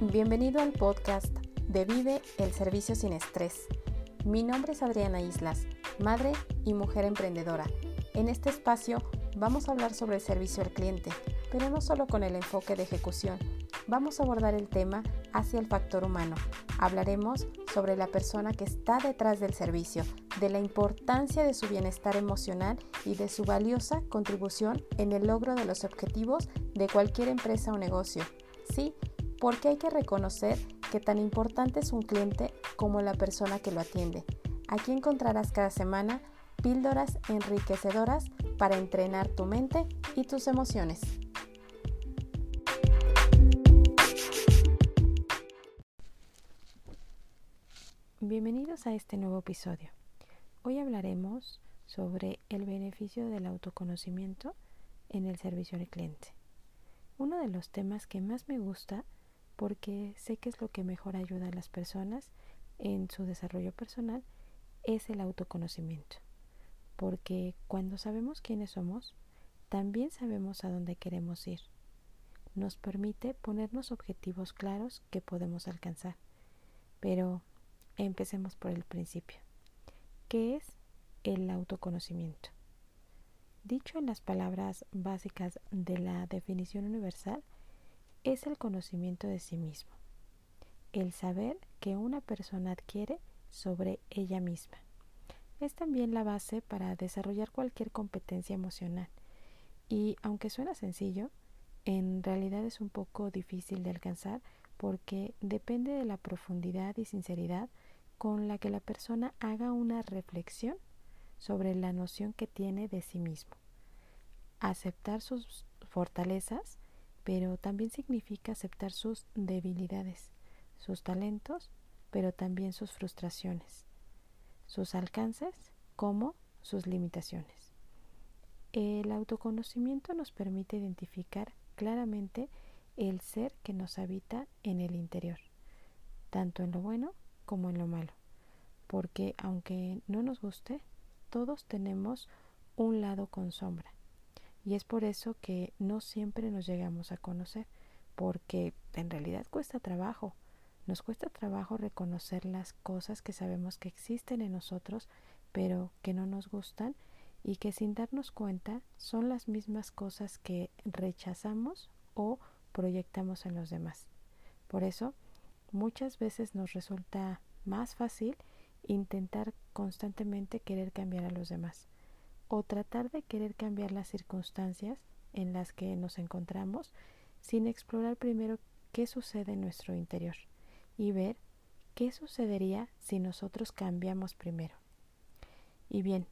Bienvenido al podcast de Vive el Servicio sin Estrés. Mi nombre es Adriana Islas, madre y mujer emprendedora. En este espacio vamos a hablar sobre el servicio al cliente, pero no solo con el enfoque de ejecución. Vamos a abordar el tema hacia el factor humano. Hablaremos sobre la persona que está detrás del servicio, de la importancia de su bienestar emocional y de su valiosa contribución en el logro de los objetivos de cualquier empresa o negocio. Sí, porque hay que reconocer que tan importante es un cliente como la persona que lo atiende. Aquí encontrarás cada semana píldoras enriquecedoras para entrenar tu mente y tus emociones. Bienvenidos a este nuevo episodio. Hoy hablaremos sobre el beneficio del autoconocimiento en el servicio al cliente. Uno de los temas que más me gusta porque sé que es lo que mejor ayuda a las personas en su desarrollo personal, es el autoconocimiento. Porque cuando sabemos quiénes somos, también sabemos a dónde queremos ir. Nos permite ponernos objetivos claros que podemos alcanzar. Pero empecemos por el principio. ¿Qué es el autoconocimiento? Dicho en las palabras básicas de la definición universal, es el conocimiento de sí mismo, el saber que una persona adquiere sobre ella misma. Es también la base para desarrollar cualquier competencia emocional y aunque suena sencillo, en realidad es un poco difícil de alcanzar porque depende de la profundidad y sinceridad con la que la persona haga una reflexión sobre la noción que tiene de sí mismo. Aceptar sus fortalezas pero también significa aceptar sus debilidades, sus talentos, pero también sus frustraciones, sus alcances como sus limitaciones. El autoconocimiento nos permite identificar claramente el ser que nos habita en el interior, tanto en lo bueno como en lo malo, porque aunque no nos guste, todos tenemos un lado con sombra y es por eso que no siempre nos llegamos a conocer, porque en realidad cuesta trabajo. Nos cuesta trabajo reconocer las cosas que sabemos que existen en nosotros, pero que no nos gustan y que sin darnos cuenta son las mismas cosas que rechazamos o proyectamos en los demás. Por eso, muchas veces nos resulta más fácil intentar constantemente querer cambiar a los demás o tratar de querer cambiar las circunstancias en las que nos encontramos sin explorar primero qué sucede en nuestro interior y ver qué sucedería si nosotros cambiamos primero. Y bien,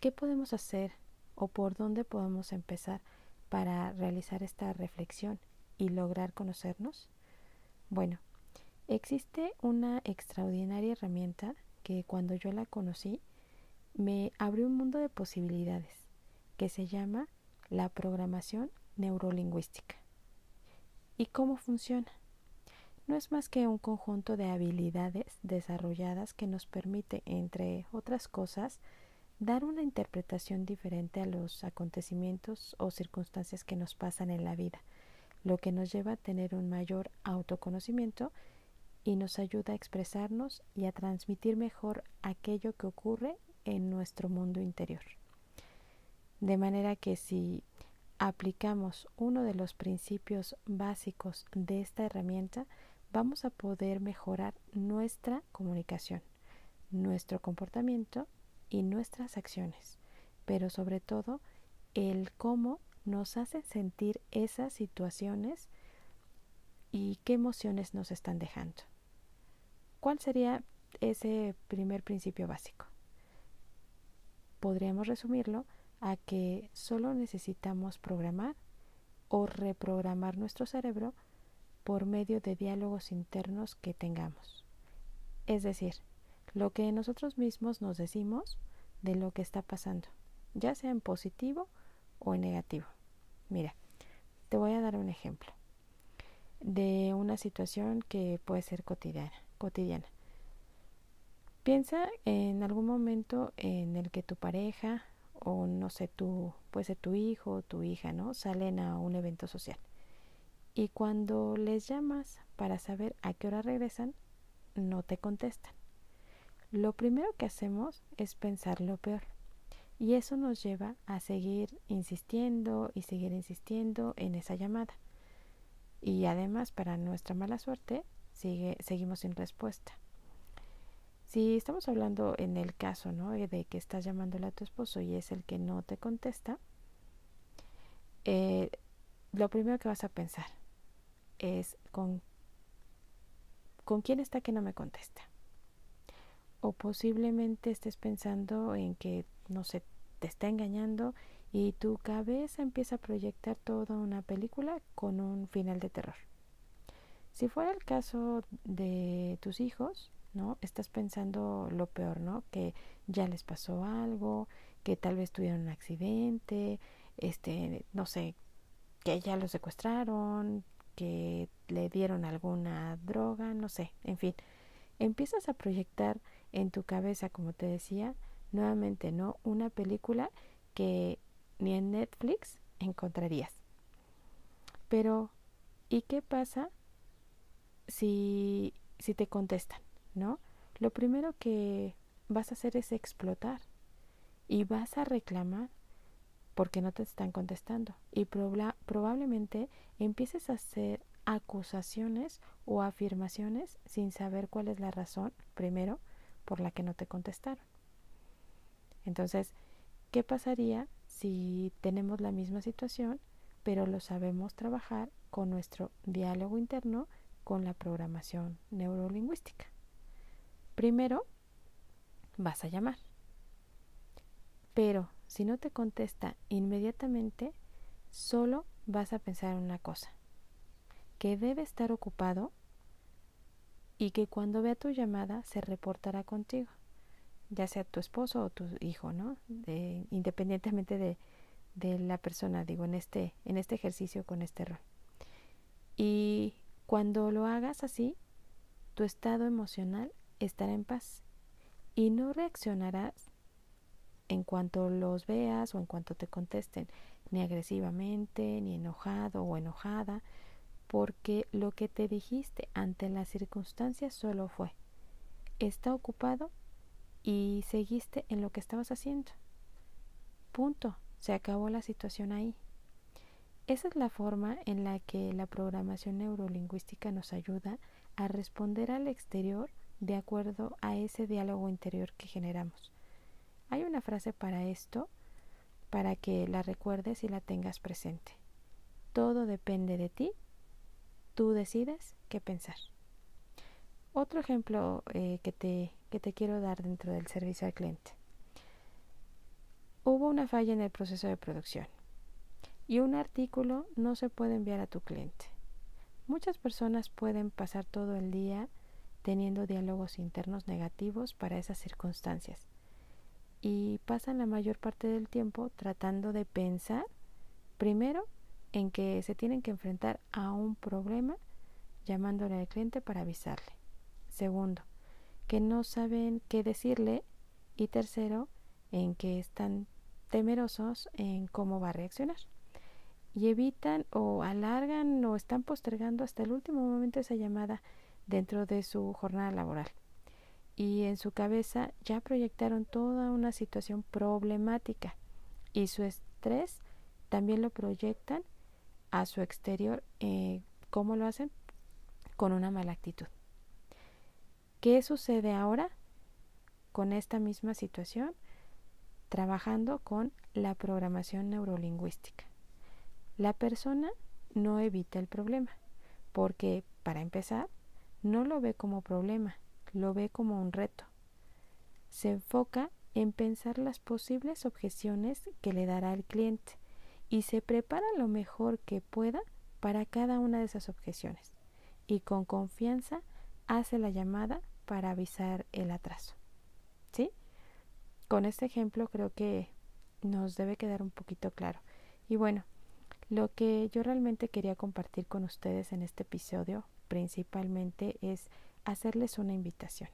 ¿qué podemos hacer o por dónde podemos empezar para realizar esta reflexión y lograr conocernos? Bueno, existe una extraordinaria herramienta que cuando yo la conocí me abrió un mundo de posibilidades que se llama la programación neurolingüística. ¿Y cómo funciona? No es más que un conjunto de habilidades desarrolladas que nos permite, entre otras cosas, dar una interpretación diferente a los acontecimientos o circunstancias que nos pasan en la vida, lo que nos lleva a tener un mayor autoconocimiento y nos ayuda a expresarnos y a transmitir mejor aquello que ocurre en nuestro mundo interior. De manera que si aplicamos uno de los principios básicos de esta herramienta, vamos a poder mejorar nuestra comunicación, nuestro comportamiento y nuestras acciones, pero sobre todo el cómo nos hace sentir esas situaciones y qué emociones nos están dejando. ¿Cuál sería ese primer principio básico? Podríamos resumirlo a que solo necesitamos programar o reprogramar nuestro cerebro por medio de diálogos internos que tengamos. Es decir, lo que nosotros mismos nos decimos de lo que está pasando, ya sea en positivo o en negativo. Mira, te voy a dar un ejemplo de una situación que puede ser cotidiana. cotidiana. Piensa en algún momento en el que tu pareja o no sé, tú, puede ser tu hijo o tu hija, ¿no? Salen a un evento social. y cuando les llamas para saber a qué hora regresan, no te contestan. Lo primero que hacemos es pensar lo peor. Y eso nos lleva a seguir insistiendo y seguir insistiendo en esa llamada. Y además, para nuestra mala suerte, sigue, seguimos sin respuesta. Si estamos hablando en el caso ¿no? de que estás llamándole a tu esposo y es el que no te contesta, eh, lo primero que vas a pensar es con, con quién está que no me contesta. O posiblemente estés pensando en que, no sé, te está engañando y tu cabeza empieza a proyectar toda una película con un final de terror. Si fuera el caso de tus hijos, ¿no? Estás pensando lo peor, ¿no? Que ya les pasó algo, que tal vez tuvieron un accidente, este, no sé, que ya lo secuestraron, que le dieron alguna droga, no sé, en fin. Empiezas a proyectar en tu cabeza, como te decía, nuevamente, ¿no? Una película que ni en Netflix encontrarías. Pero, ¿y qué pasa si, si te contestan, ¿no? Lo primero que vas a hacer es explotar y vas a reclamar porque no te están contestando y probablemente empieces a hacer acusaciones o afirmaciones sin saber cuál es la razón, primero, por la que no te contestaron. Entonces, ¿qué pasaría si tenemos la misma situación, pero lo sabemos trabajar con nuestro diálogo interno con la programación neurolingüística? Primero, vas a llamar. Pero si no te contesta inmediatamente, solo vas a pensar en una cosa, que debe estar ocupado y que cuando vea tu llamada se reportará contigo, ya sea tu esposo o tu hijo, ¿no? independientemente de, de la persona, digo, en este, en este ejercicio con este rol. Y cuando lo hagas así, tu estado emocional estará en paz y no reaccionarás en cuanto los veas o en cuanto te contesten, ni agresivamente, ni enojado o enojada, porque lo que te dijiste ante las circunstancias solo fue, está ocupado y seguiste en lo que estabas haciendo. Punto, se acabó la situación ahí. Esa es la forma en la que la programación neurolingüística nos ayuda a responder al exterior de acuerdo a ese diálogo interior que generamos. Hay una frase para esto, para que la recuerdes y la tengas presente. Todo depende de ti, tú decides qué pensar. Otro ejemplo eh, que, te, que te quiero dar dentro del servicio al cliente. Hubo una falla en el proceso de producción y un artículo no se puede enviar a tu cliente. Muchas personas pueden pasar todo el día teniendo diálogos internos negativos para esas circunstancias y pasan la mayor parte del tiempo tratando de pensar primero en que se tienen que enfrentar a un problema llamándole al cliente para avisarle. Segundo, que no saben qué decirle y tercero, en que están temerosos en cómo va a reaccionar. Y evitan o alargan o están postergando hasta el último momento esa llamada dentro de su jornada laboral y en su cabeza ya proyectaron toda una situación problemática y su estrés también lo proyectan a su exterior. Eh, ¿Cómo lo hacen? Con una mala actitud. ¿Qué sucede ahora con esta misma situación? Trabajando con la programación neurolingüística. La persona no evita el problema, porque, para empezar, no lo ve como problema, lo ve como un reto. Se enfoca en pensar las posibles objeciones que le dará el cliente y se prepara lo mejor que pueda para cada una de esas objeciones y con confianza hace la llamada para avisar el atraso. ¿Sí? Con este ejemplo creo que nos debe quedar un poquito claro. Y bueno, lo que yo realmente quería compartir con ustedes en este episodio principalmente es hacerles una invitación.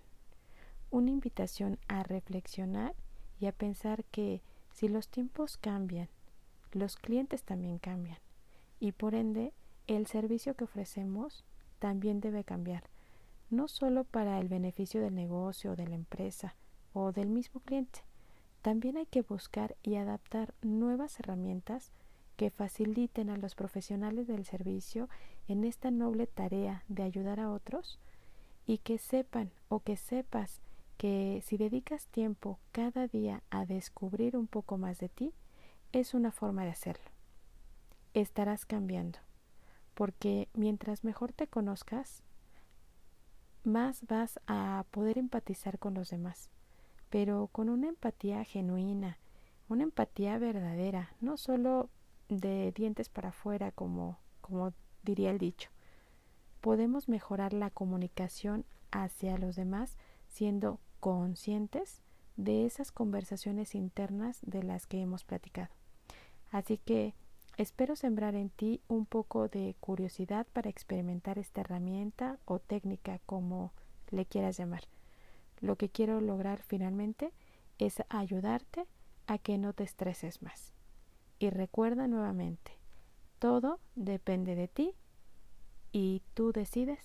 Una invitación a reflexionar y a pensar que si los tiempos cambian, los clientes también cambian y por ende el servicio que ofrecemos también debe cambiar, no solo para el beneficio del negocio de la empresa o del mismo cliente, también hay que buscar y adaptar nuevas herramientas que faciliten a los profesionales del servicio en esta noble tarea de ayudar a otros y que sepan o que sepas que si dedicas tiempo cada día a descubrir un poco más de ti, es una forma de hacerlo. Estarás cambiando, porque mientras mejor te conozcas, más vas a poder empatizar con los demás pero con una empatía genuina, una empatía verdadera, no solo de dientes para afuera como, como diría el dicho. Podemos mejorar la comunicación hacia los demás siendo conscientes de esas conversaciones internas de las que hemos platicado. Así que espero sembrar en ti un poco de curiosidad para experimentar esta herramienta o técnica como le quieras llamar. Lo que quiero lograr finalmente es ayudarte a que no te estreses más. Y recuerda nuevamente, todo depende de ti y tú decides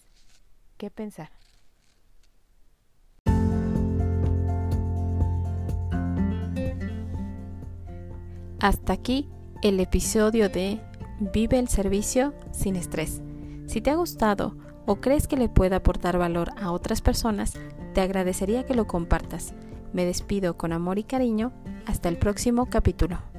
qué pensar. Hasta aquí el episodio de Vive el servicio sin estrés. Si te ha gustado o crees que le pueda aportar valor a otras personas, te agradecería que lo compartas. Me despido con amor y cariño. Hasta el próximo capítulo.